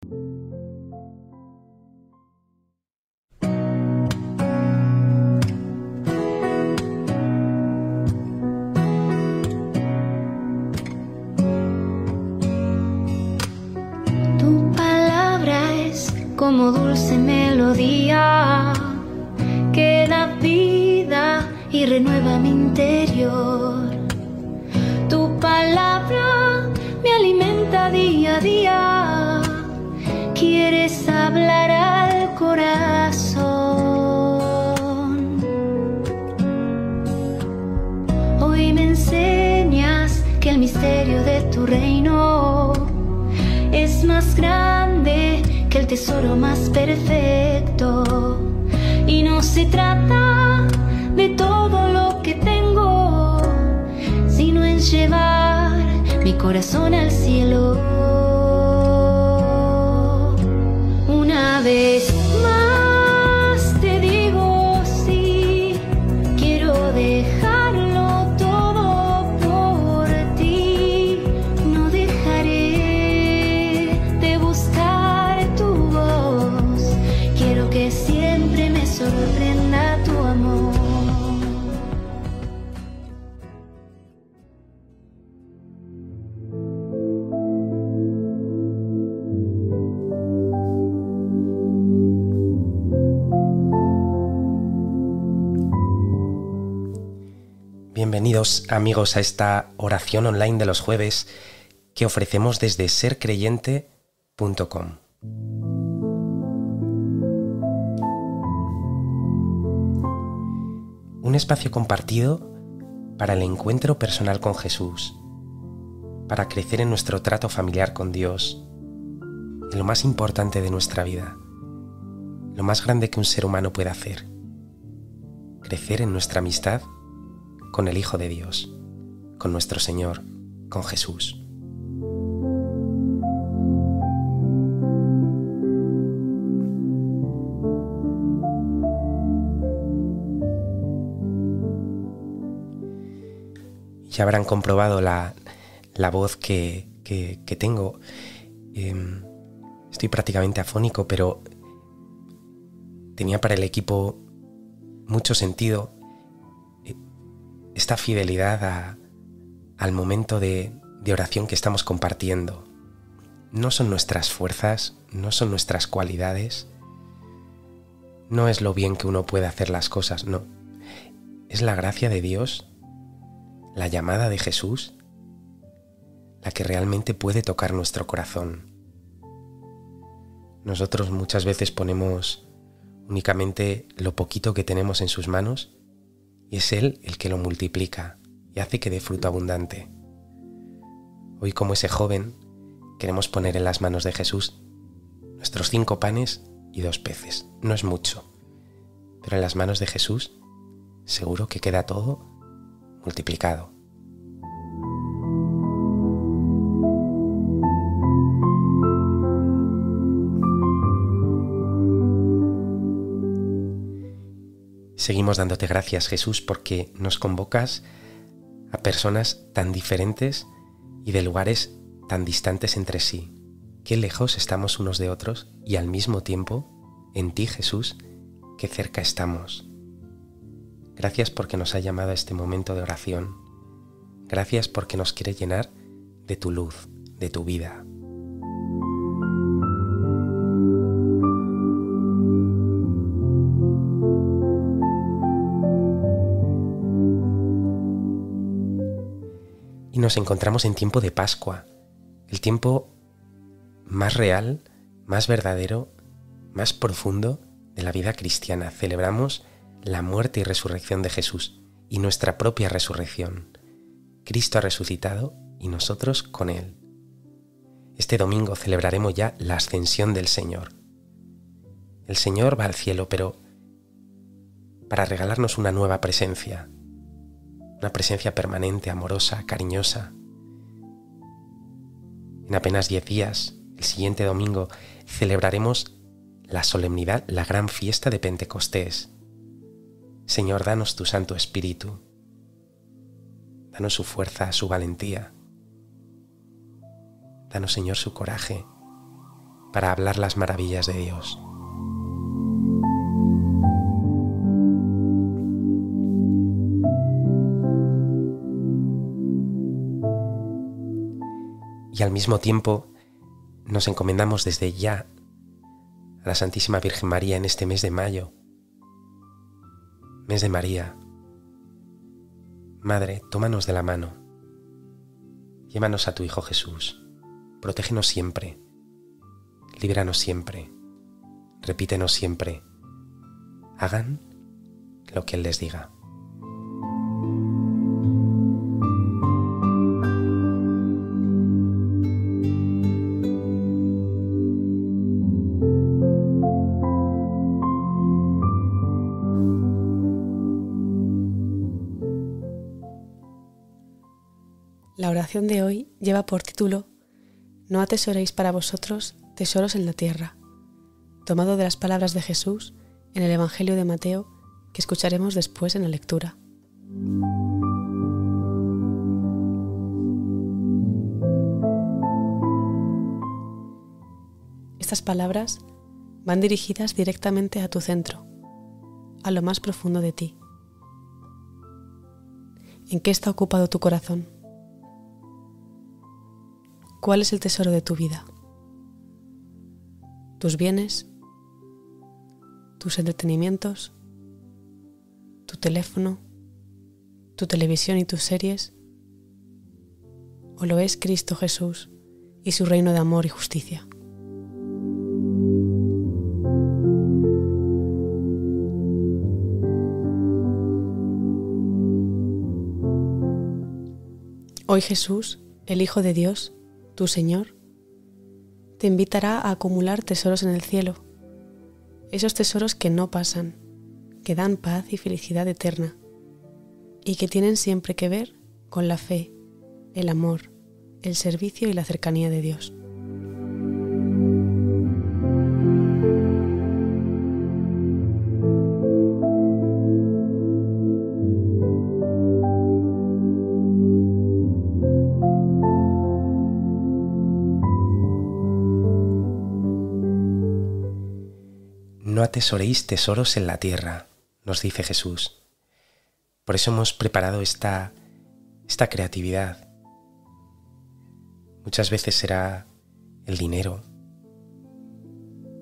Tu palabra es como dulce melodía que da vida y renueva mi interior. Tu palabra me alimenta día a día. Quieres hablar al corazón. Hoy me enseñas que el misterio de tu reino es más grande que el tesoro más perfecto. Y no se trata de todo lo que tengo, sino en llevar mi corazón al cielo. Una vez Bienvenidos amigos a esta oración online de los jueves que ofrecemos desde sercreyente.com. Un espacio compartido para el encuentro personal con Jesús, para crecer en nuestro trato familiar con Dios, en lo más importante de nuestra vida, lo más grande que un ser humano puede hacer, crecer en nuestra amistad con el Hijo de Dios, con nuestro Señor, con Jesús. Ya habrán comprobado la, la voz que, que- tengo. Em, estoy prácticamente afónico, pero tenía para el equipo mucho sentido esta fidelidad al momento de oración que estamos compartiendo. No son nuestras fuerzas, no son nuestras cualidades, no es lo bien que uno puede hacer las cosas, no. Es la gracia de Dios, la llamada de Jesús, la que realmente puede tocar nuestro corazón. Nosotros muchas veces ponemos únicamente lo poquito que tenemos en sus manos y es Él el que lo multiplica y hace que dé fruto abundante. Hoy como ese joven queremos poner en las manos de Jesús nuestros cinco panes y dos peces. No es mucho, pero en las manos de Jesús seguro que queda todo multiplicado. Seguimos dándote gracias Jesús porque nos convocas a personas tan diferentes y de lugares tan distantes entre sí. Qué lejos estamos unos de otros y al mismo tiempo, en ti Jesús, qué cerca estamos. Gracias porque nos ha llamado a este momento de oración. Gracias porque nos quiere llenar de tu luz, de tu vida. Nos encontramos en tiempo de Pascua, el tiempo más real, más verdadero, más profundo de la vida cristiana. Celebramos la muerte y resurrección de Jesús y nuestra propia resurrección. Cristo ha resucitado y nosotros con Él. Este domingo celebraremos ya la ascensión del Señor. El Señor va al cielo, pero para regalarnos una nueva presencia, una presencia permanente, amorosa, cariñosa. En apenas diez días, el siguiente domingo, celebraremos la solemnidad, la gran fiesta de Pentecostés. Señor, danos tu Santo Espíritu. Danos su fuerza, su valentía. Danos, Señor, su coraje. para hablar las maravillas de Dios. Y al mismo tiempo nos encomendamos desde ya a la Santísima Virgen María en este mes de mayo. Mes de María. Madre, tómanos de la mano. Llévanos a tu Hijo Jesús. Protégenos siempre. Líbranos siempre. Repítenos siempre. Hagan lo que Él les diga. De hoy lleva por título No atesoréis para vosotros tesoros en la tierra, tomado de las palabras de Jesús en el Evangelio de Mateo que escucharemos después en la lectura. Estas palabras van dirigidas directamente a tu centro, a lo más profundo de ti. ¿En qué está ocupado tu corazón? ¿Cuál es el tesoro de tu vida? ¿Tus bienes? ¿Tus entretenimientos? ¿Tu teléfono? ¿Tu televisión y tus series? ¿O lo es Cristo Jesús y su reino de amor y justicia? Hoy Jesús, el Hijo de Dios, tu Señor, te invitará a acumular tesoros en el cielo, esos tesoros que no pasan, que dan paz y felicidad eterna, y que tienen siempre que ver con la fe, el amor, el servicio y la cercanía de Dios. Atesoréis tesoros en la tierra, nos dice Jesús. Por eso hemos preparado esta, esta creatividad. Muchas veces será el dinero,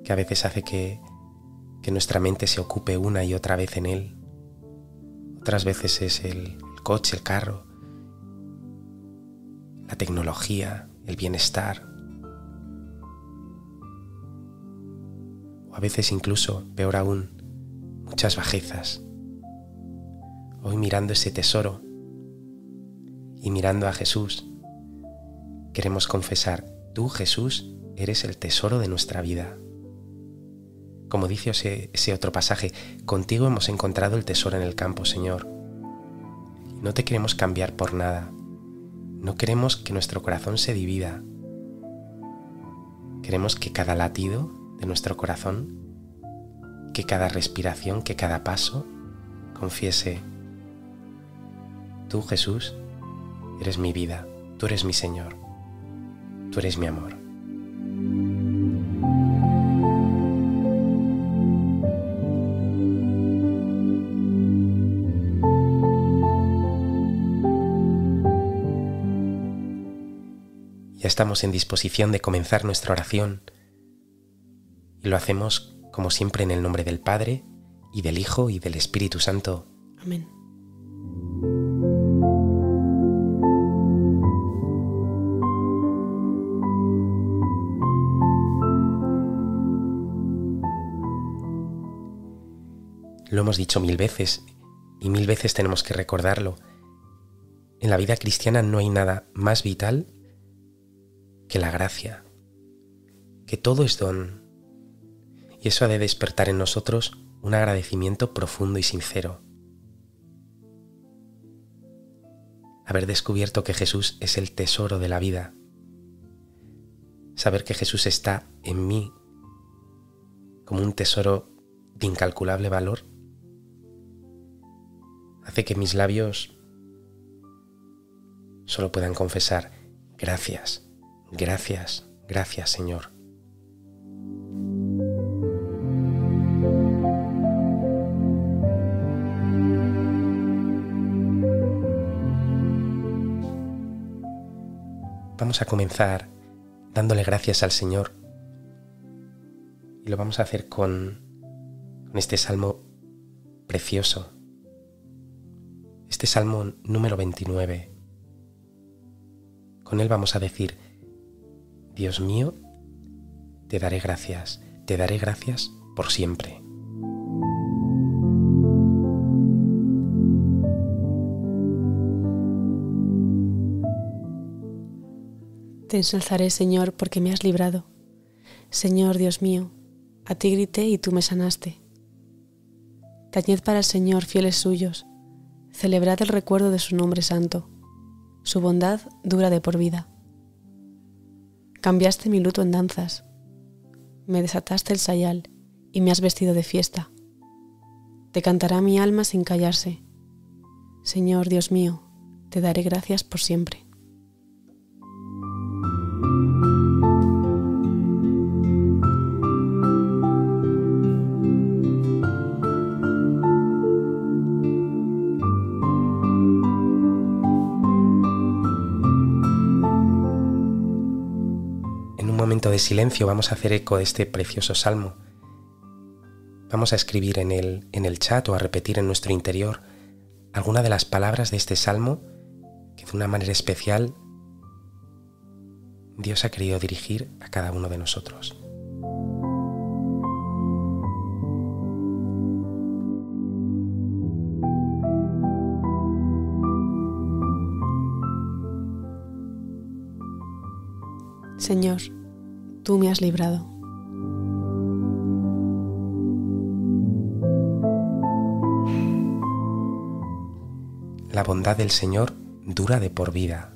que a veces hace que, que nuestra mente se ocupe una y otra vez en él. Otras veces es el, el coche, el carro, la tecnología, el bienestar. A veces incluso, peor aún, muchas bajezas. Hoy mirando ese tesoro y mirando a Jesús, queremos confesar, tú Jesús eres el tesoro de nuestra vida. Como dice ese, otro pasaje, contigo hemos encontrado el tesoro en el campo, Señor. No te queremos cambiar por nada. No queremos que nuestro corazón se divida. Queremos que cada latido de nuestro corazón, que cada respiración, que cada paso confiese, tú Jesús, eres mi vida, tú eres mi Señor, tú eres mi amor. Ya estamos en disposición de comenzar nuestra oración y lo hacemos como siempre en el nombre del Padre y del Hijo y del Espíritu Santo. Amén. Lo hemos dicho mil veces y mil veces tenemos que recordarlo. En la vida cristiana no hay nada más vital que la gracia, que todo es don. Y eso ha de despertar en nosotros un agradecimiento profundo y sincero. Haber descubierto que Jesús es el tesoro de la vida. Saber que Jesús está en mí como un tesoro de incalculable valor hace que mis labios solo puedan confesar gracias, gracias, gracias Señor. Vamos a comenzar dándole gracias al Señor. Y lo vamos a hacer con, este salmo precioso. Este salmo número 29. Con él vamos a decir, Dios mío, te daré gracias, te daré gracias por siempre. Te ensalzaré, Señor, porque me has librado. Señor Dios mío, a ti grité y tú me sanaste. Tañed para el Señor, fieles suyos, celebrad el recuerdo de su nombre santo. Su bondad dura de por vida. Cambiaste mi luto en danzas, me desataste el sayal y me has vestido de fiesta. Te cantará mi alma sin callarse. Señor Dios mío, te daré gracias por siempre. De silencio vamos a hacer eco de este precioso salmo. Vamos a escribir en el, en el chat o a repetir en nuestro interior alguna de las palabras de este salmo que de una manera especial Dios ha querido dirigir a cada uno de nosotros. Señor, tú me has librado. La bondad del Señor dura de por vida.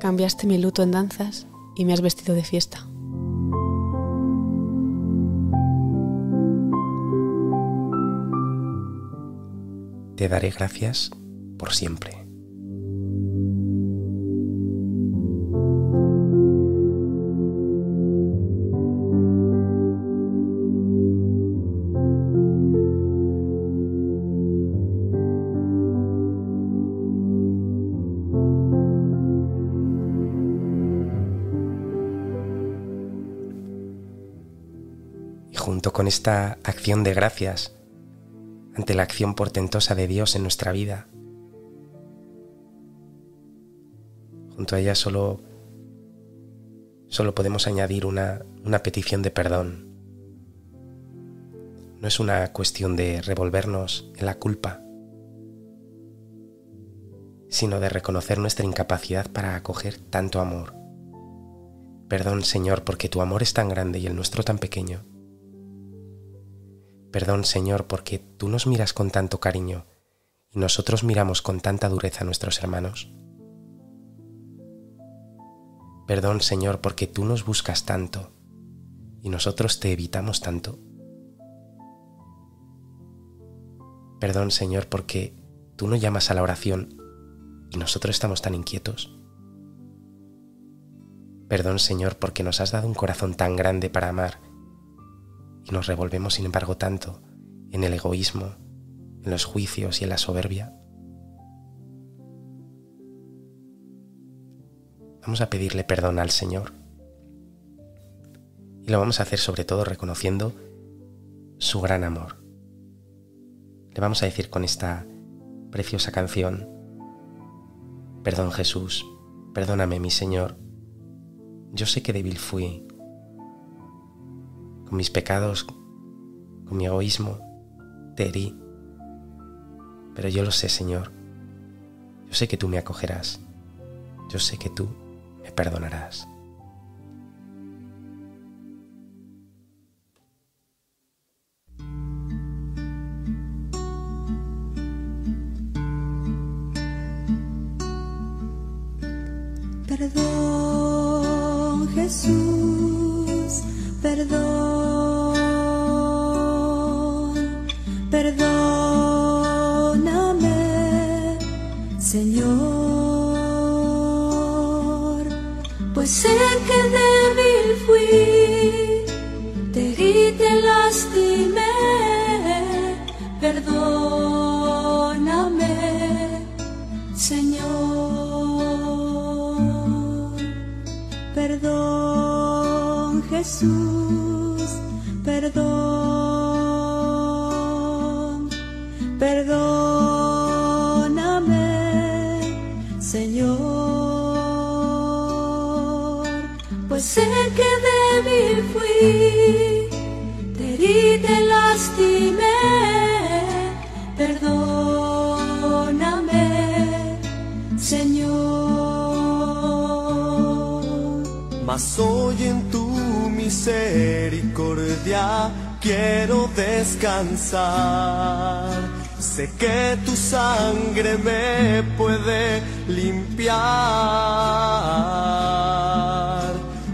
Cambiaste mi luto en danzas y me has vestido de fiesta. Te daré gracias por siempre. Junto con esta acción de gracias ante la acción portentosa de Dios en nuestra vida, Junto a ella solo, solo podemos añadir una, una petición de perdón. No es una cuestión de revolvernos en la culpa, sino de reconocer nuestra incapacidad para acoger tanto amor. Perdón, Señor, porque tu amor es tan grande y el nuestro tan pequeño. Perdón, Señor, porque tú nos miras con tanto cariño y nosotros miramos con tanta dureza a nuestros hermanos. Perdón, Señor, porque tú nos buscas tanto y nosotros te evitamos tanto. Perdón, Señor, porque tú no llamas a la oración y nosotros estamos tan inquietos. Perdón, Señor, porque nos has dado un corazón tan grande para amar y nos revolvemos, sin embargo, tanto en el egoísmo, en los juicios y en la soberbia. Vamos a pedirle perdón al Señor. Y lo vamos a hacer sobre todo reconociendo su gran amor. Le vamos a decir con esta preciosa canción, Perdón Jesús, perdóname mi Señor, yo sé que débil fui, con mis pecados, con mi egoísmo, te herí, pero yo lo sé Señor, yo sé que tú me acogerás, yo sé que tú perdonarás. Perdóname, Señor. Perdón, Jesús. Sé que tu sangre me puede limpiar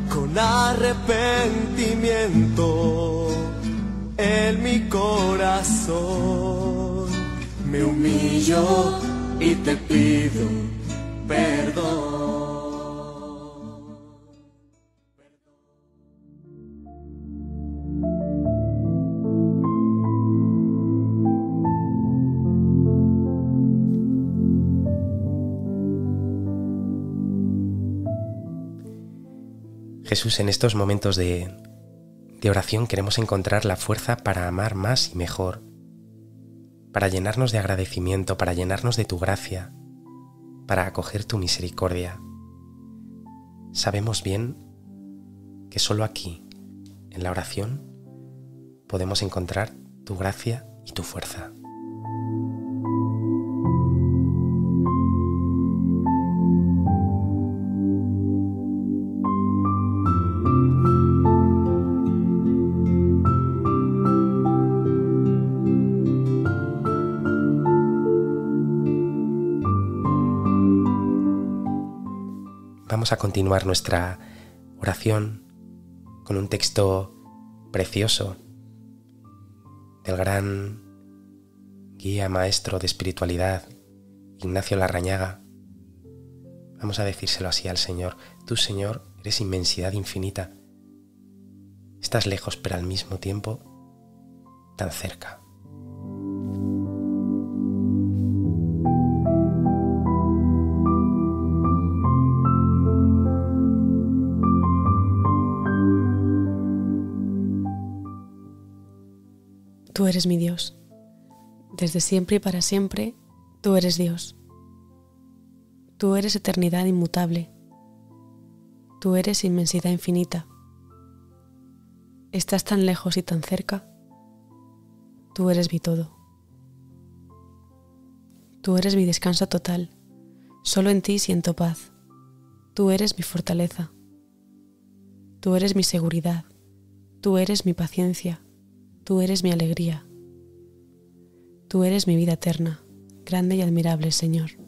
con arrepentimiento en mi corazón. Me humillo y te pido Jesús, en estos momentos de, de oración queremos encontrar la fuerza para amar más y mejor, para llenarnos de agradecimiento, para llenarnos de tu gracia, para acoger tu misericordia. Sabemos bien que solo aquí, en la oración, podemos encontrar tu gracia y tu fuerza. Vamos a continuar nuestra oración con un texto precioso del gran guía maestro de espiritualidad, Ignacio Larrañaga. Vamos a decírselo así al Señor. Tú, Señor, eres inmensidad infinita. Estás lejos, pero al mismo tiempo tan cerca. Tú eres mi Dios. Desde siempre y para siempre, tú eres Dios. Tú eres eternidad inmutable. Tú eres inmensidad infinita. Estás tan lejos y tan cerca. Tú eres mi todo. Tú eres mi descanso total. Solo en ti siento paz. Tú eres mi fortaleza. Tú eres mi seguridad. Tú eres mi paciencia. Tú eres mi alegría. Tú eres mi vida eterna, grande y admirable Señor.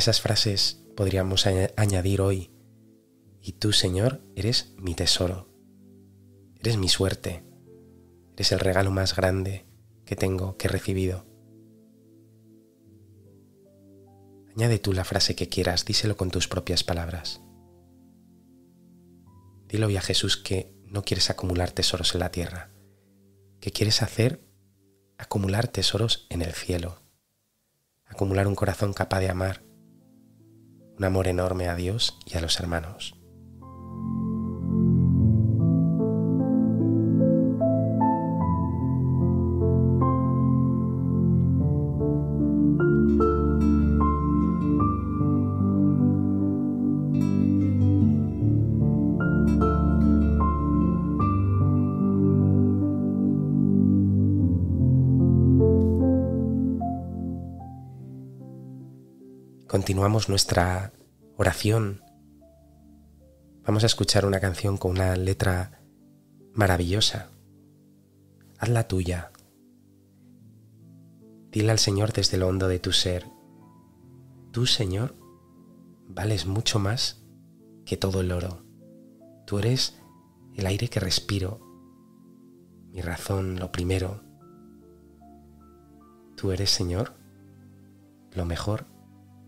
Esas frases podríamos añ- añadir hoy, y tú, Señor, eres mi tesoro, eres mi suerte, eres el regalo más grande que tengo, que he recibido. Añade tú la frase que quieras, díselo con tus propias palabras. Dilo hoy a Jesús que no quieres acumular tesoros en la tierra, que quieres hacer acumular tesoros en el cielo, acumular un corazón capaz de amar, un amor enorme a Dios y a los hermanos. Continuamos nuestra oración. Vamos a escuchar una canción con una letra maravillosa. Hazla tuya. Dile al Señor desde lo hondo de tu ser, tú Señor, vales mucho más que todo el oro. Tú eres el aire que respiro, mi razón, lo primero, Tú eres, Señor, lo mejor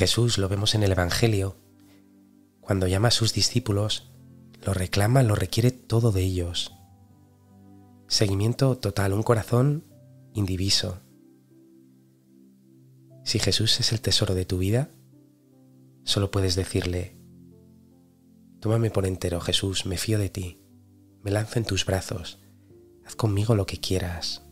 Jesús, lo vemos en el Evangelio, cuando llama a sus discípulos, lo reclama, lo requiere todo de ellos. Seguimiento total, un corazón indiviso. Si Jesús es el tesoro de tu vida, solo puedes decirle, tómame por entero, Jesús, me fío de ti, me lanzo en tus brazos, haz conmigo lo que quieras.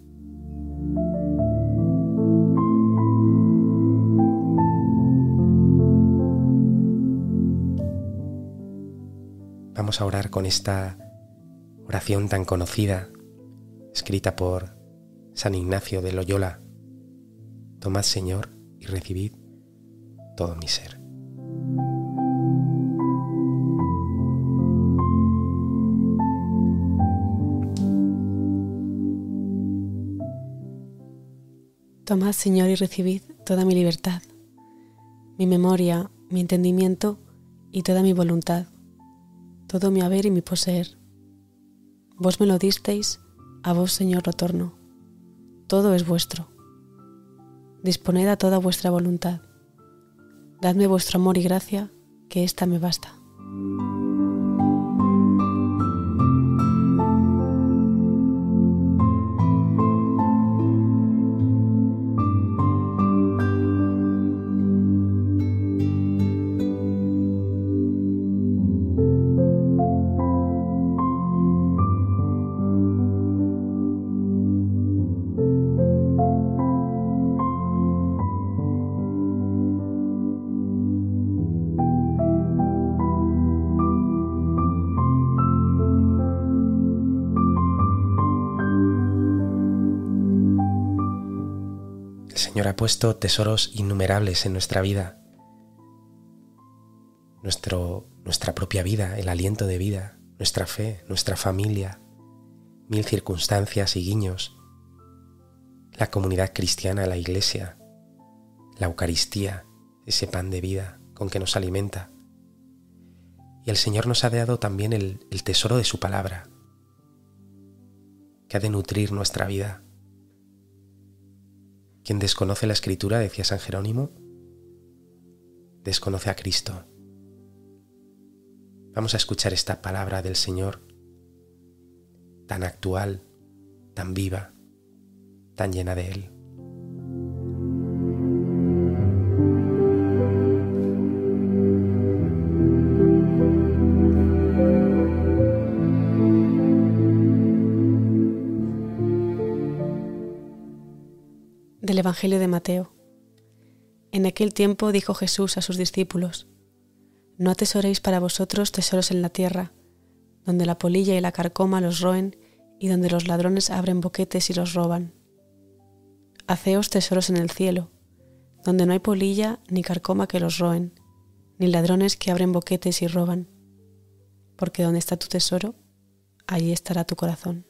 Vamos a orar con esta oración tan conocida, escrita por San Ignacio de Loyola. Tomad, Señor, y recibid todo mi ser. Tomad, Señor, y recibid toda mi libertad, mi memoria, mi entendimiento y toda mi voluntad todo mi haber y mi poseer. Vos me lo disteis, a vos, Señor, lo torno. Todo es vuestro. Disponed a toda vuestra voluntad. Dadme vuestro amor y gracia, que ésta me basta. Señor ha puesto tesoros innumerables en nuestra vida, nuestro, nuestra propia vida, el aliento de vida, nuestra fe, nuestra familia, mil circunstancias y guiños, la comunidad cristiana, la iglesia, la Eucaristía, ese pan de vida con que nos alimenta. Y el Señor nos ha dado también el, el tesoro de su palabra, que ha de nutrir nuestra vida quien desconoce la escritura, decía San Jerónimo, desconoce a Cristo. Vamos a escuchar esta palabra del Señor, tan actual, tan viva, tan llena de Él. Evangelio de Mateo. En aquel tiempo dijo Jesús a sus discípulos, No atesoréis para vosotros tesoros en la tierra, donde la polilla y la carcoma los roen y donde los ladrones abren boquetes y los roban. Haceos tesoros en el cielo, donde no hay polilla ni carcoma que los roen, ni ladrones que abren boquetes y roban, porque donde está tu tesoro, allí estará tu corazón.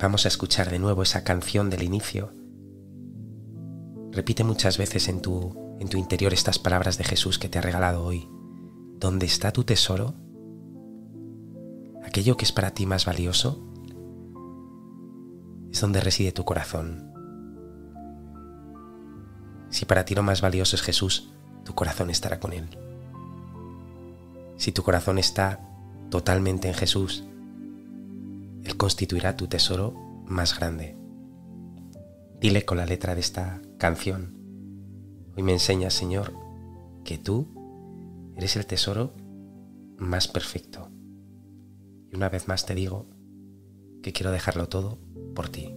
Vamos a escuchar de nuevo esa canción del inicio. Repite muchas veces en tu, en tu interior estas palabras de Jesús que te ha regalado hoy. ¿Dónde está tu tesoro? Aquello que es para ti más valioso es donde reside tu corazón. Si para ti lo más valioso es Jesús, tu corazón estará con Él. Si tu corazón está totalmente en Jesús, Él constituirá tu tesoro más grande. Dile con la letra de esta canción, hoy me enseñas, Señor, que tú eres el tesoro más perfecto. Y una vez más te digo que quiero dejarlo todo por ti.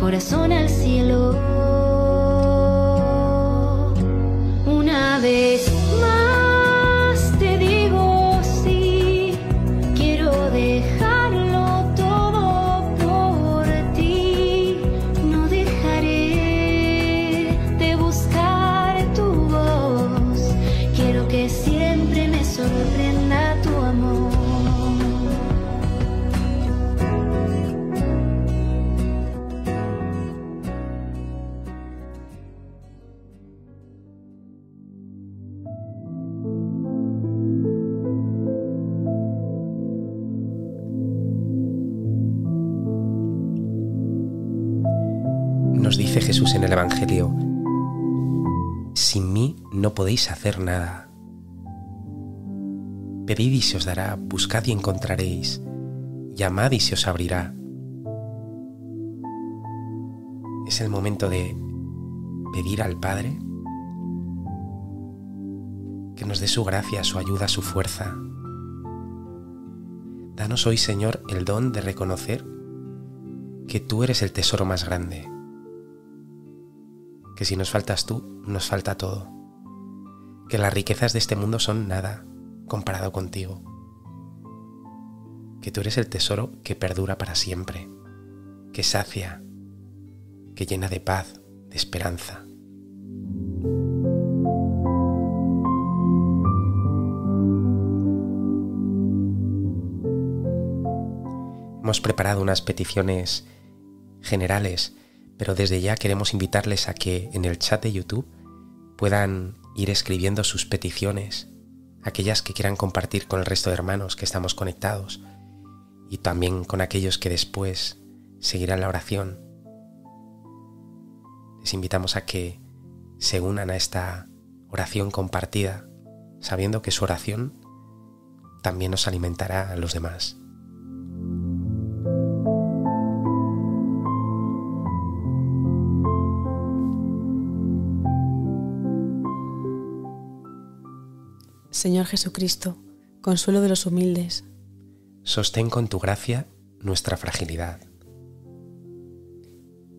Corazón al cielo. Una vez Evangelio, sin mí no podéis hacer nada. Pedid y se os dará, buscad y encontraréis, llamad y se os abrirá. Es el momento de pedir al Padre que nos dé su gracia, su ayuda, su fuerza. Danos hoy, Señor, el don de reconocer que tú eres el tesoro más grande, que si nos faltas tú, nos falta todo, que las riquezas de este mundo son nada comparado contigo, que tú eres el tesoro que perdura para siempre, que sacia, que llena de paz, de esperanza. Hemos preparado unas peticiones generales, pero desde ya queremos invitarles a que en el chat de YouTube puedan ir escribiendo sus peticiones, aquellas que quieran compartir con el resto de hermanos que estamos conectados y también con aquellos que después seguirán la oración. Les invitamos a que se unan a esta oración compartida, sabiendo que su oración también nos alimentará a los demás. Señor Jesucristo, consuelo de los humildes, Sostén con tu gracia nuestra fragilidad.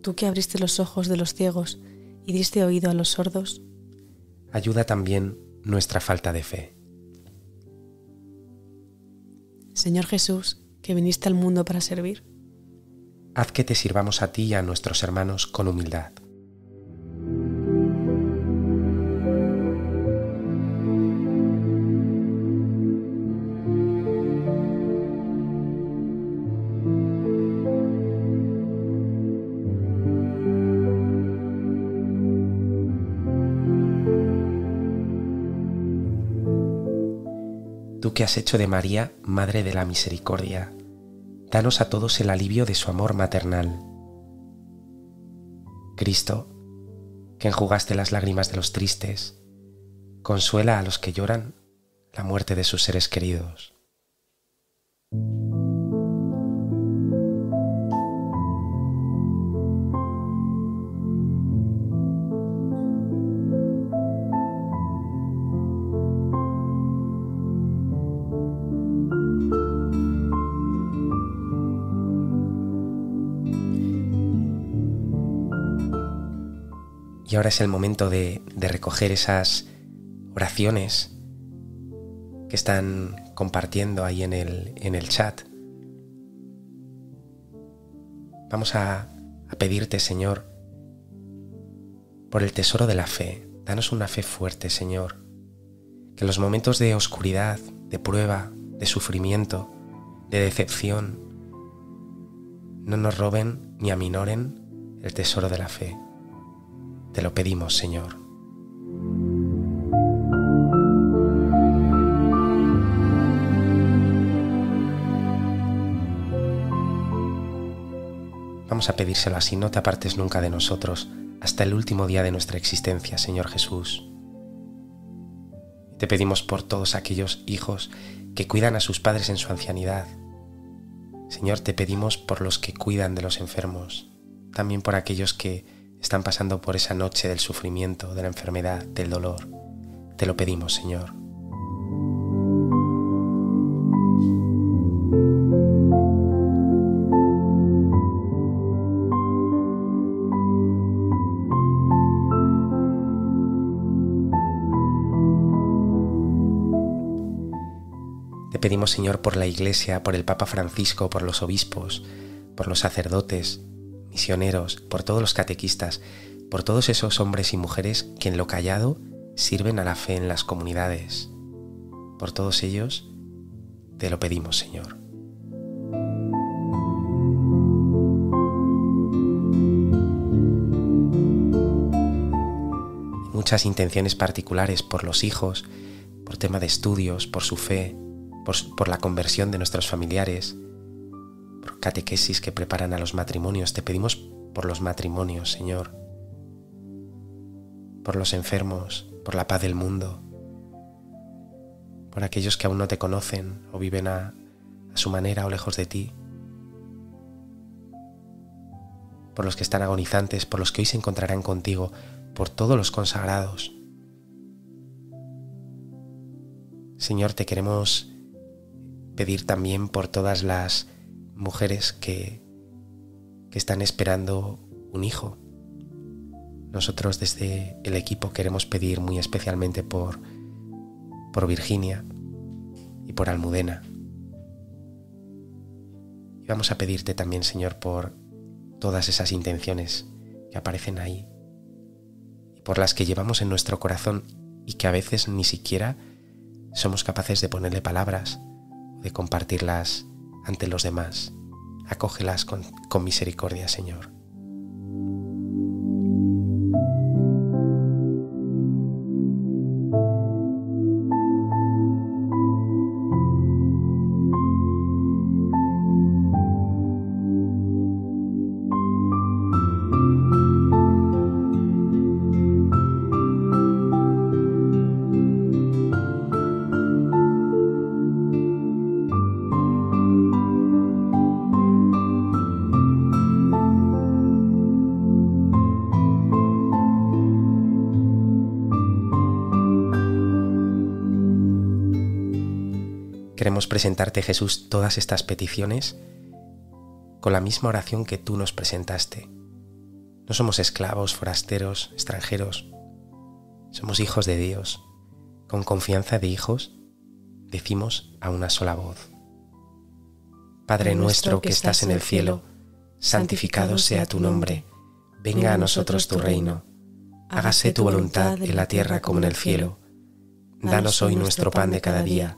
tú que abriste los ojos de los ciegos y diste oído a los sordos, Ayuda también nuestra falta de fe. Señor Jesús, que viniste al mundo para servir, Haz que te sirvamos a ti y a nuestros hermanos con humildad. Que has hecho de María Madre de la Misericordia, danos a todos el alivio de su amor maternal. Cristo, que enjugaste las lágrimas de los tristes, consuela a los que lloran la muerte de sus seres queridos. Y ahora es el momento de, recoger esas oraciones que están compartiendo ahí en el, en el chat. Vamos a, a pedirte, Señor, por el tesoro de la fe. Danos una fe fuerte, Señor. Que en los momentos de oscuridad, de prueba, de sufrimiento, de decepción, no nos roben ni aminoren el tesoro de la fe. Te lo pedimos, Señor. Vamos a pedírselo así, no te apartes nunca de nosotros hasta el último día de nuestra existencia, Señor Jesús. Te pedimos por todos aquellos hijos que cuidan a sus padres en su ancianidad. Señor, te pedimos por los que cuidan de los enfermos, también por aquellos que están pasando por esa noche del sufrimiento, de la enfermedad, del dolor. Te lo pedimos, Señor. Te pedimos, Señor, por la Iglesia, por el Papa Francisco, por los obispos, por los sacerdotes, misioneros, por todos los catequistas, por todos esos hombres y mujeres que en lo callado sirven a la fe en las comunidades. Por todos ellos, te lo pedimos, Señor. Muchas intenciones particulares por los hijos, por tema de estudios, por su fe, por, por la conversión de nuestros familiares, catequesis que preparan a los matrimonios. Te pedimos por los matrimonios, Señor, por los enfermos, por la paz del mundo, por aquellos que aún no te conocen o viven a, su manera o lejos de ti, por los que están agonizantes, por los que hoy se encontrarán contigo, por todos los consagrados. Señor, te queremos pedir también por todas las mujeres que, que están esperando un hijo. Nosotros desde el equipo queremos pedir muy especialmente por, por Virginia y por Almudena. Y vamos a pedirte también, Señor, por todas esas intenciones que aparecen ahí y por las que llevamos en nuestro corazón y que a veces ni siquiera somos capaces de ponerle palabras, de compartirlas ante los demás. Acógelas con, con misericordia, Señor. Presentarte, Jesús, todas estas peticiones con la misma oración que tú nos presentaste. No somos esclavos, forasteros, extranjeros. Somos hijos de Dios. Con confianza de hijos, decimos a una sola voz. Padre nuestro que estás en el cielo, santificado sea tu nombre. Venga a nosotros tu reino. Hágase tu voluntad en la tierra como en el cielo. Danos hoy nuestro pan de cada día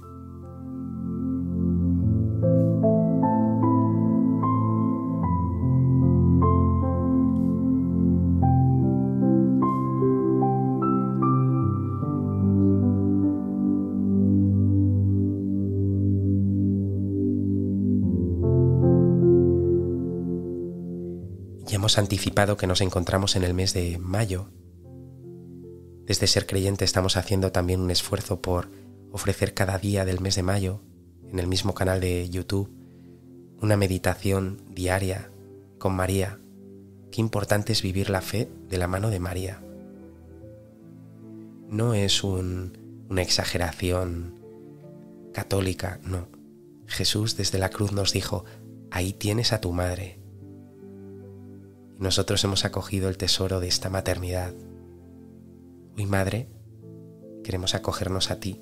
Anticipado que nos encontramos en el mes de mayo. Desde Ser Creyente estamos haciendo también un esfuerzo por ofrecer cada día del mes de mayo, en el mismo canal de YouTube, una meditación diaria con María. Qué importante es vivir la fe de la mano de María. No es una exageración católica, no. Jesús desde la cruz nos dijo, ahí tienes a tu madre. Nosotros hemos acogido el tesoro de esta maternidad. Hoy, madre, queremos acogernos a ti.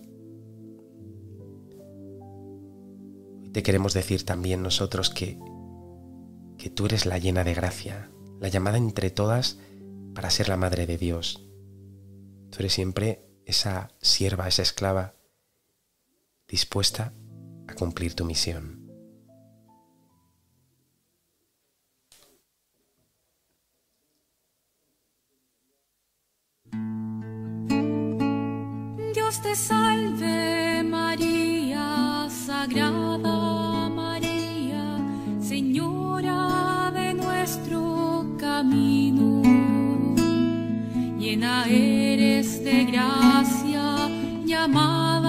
Hoy te queremos decir también nosotros que, que tú eres la llena de gracia, la llamada entre todas para ser la madre de Dios. Tú eres siempre esa sierva, esa esclava, dispuesta a cumplir tu misión. Dios te salve María, Sagrada María, Señora de nuestro camino. Llena eres de gracia, llamada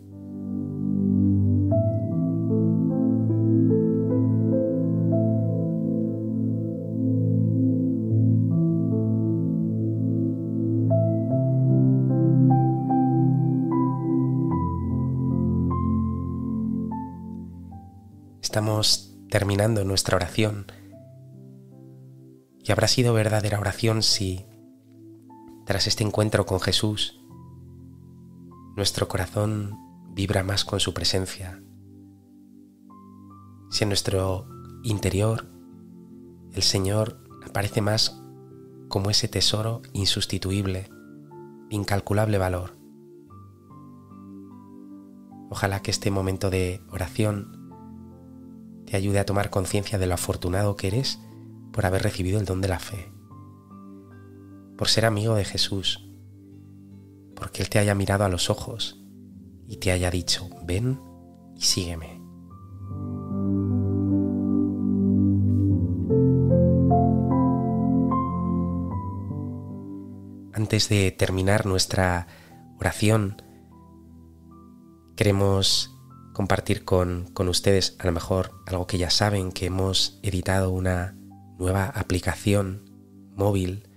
Estamos terminando nuestra oración y habrá sido verdadera oración si, tras este encuentro con Jesús, nuestro corazón vibra más con su presencia, si en nuestro interior el Señor aparece más como ese tesoro insustituible, incalculable valor. Ojalá que este momento de oración te ayude a tomar conciencia de lo afortunado que eres por haber recibido el don de la fe, por ser amigo de Jesús, porque Él te haya mirado a los ojos y te haya dicho, ven y sígueme. Antes de terminar nuestra oración, queremos compartir con, con, ustedes a lo mejor algo que ya saben, que hemos editado una nueva aplicación móvil,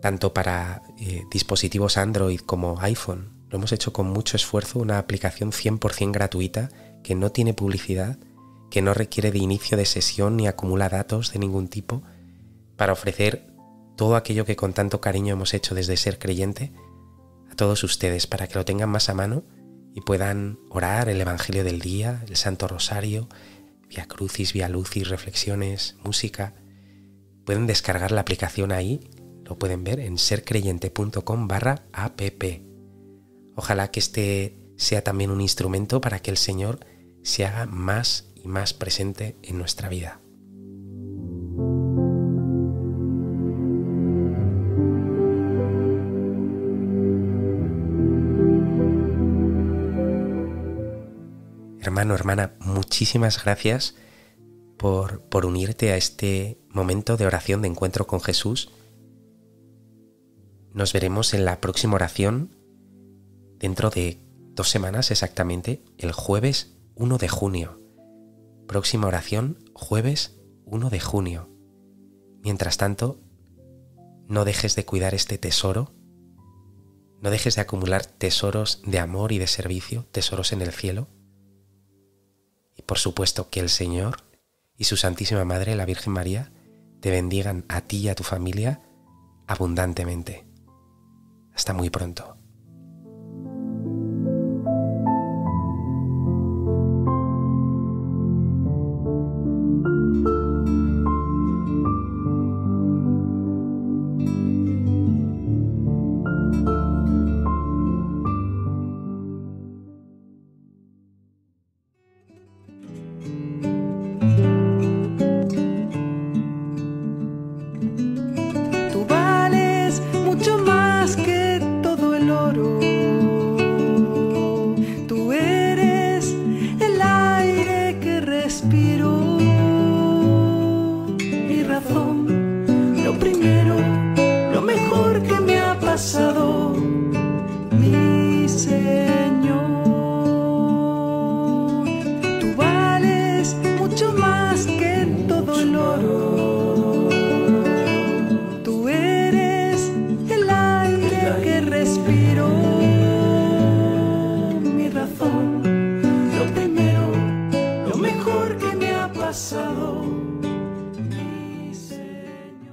tanto para eh, dispositivos Android como iPhone. Lo hemos hecho con mucho esfuerzo, una aplicación 100% gratuita que no tiene publicidad, que no requiere de inicio de sesión ni acumula datos de ningún tipo, para ofrecer todo aquello que con tanto cariño hemos hecho desde ser creyente a todos ustedes, para que lo tengan más a mano y puedan orar el Evangelio del día, el Santo Rosario, vía Crucis, vía Lucis, reflexiones, música. Pueden descargar la aplicación ahí, lo pueden ver en sercreyente.com barra app. Ojalá que este sea también un instrumento para que el Señor se haga más y más presente en nuestra vida. Hermano, hermana, muchísimas gracias por, por unirte a este momento de oración de encuentro con Jesús. Nos veremos en la próxima oración dentro de dos semanas exactamente, el jueves 1 de junio. Próxima oración, jueves 1 de junio. Mientras tanto, no dejes de cuidar este tesoro, no dejes de acumular tesoros de amor y de servicio, tesoros en el cielo. Por supuesto que el Señor y su Santísima Madre, la Virgen María, te bendigan a ti y a tu familia abundantemente. Hasta muy pronto.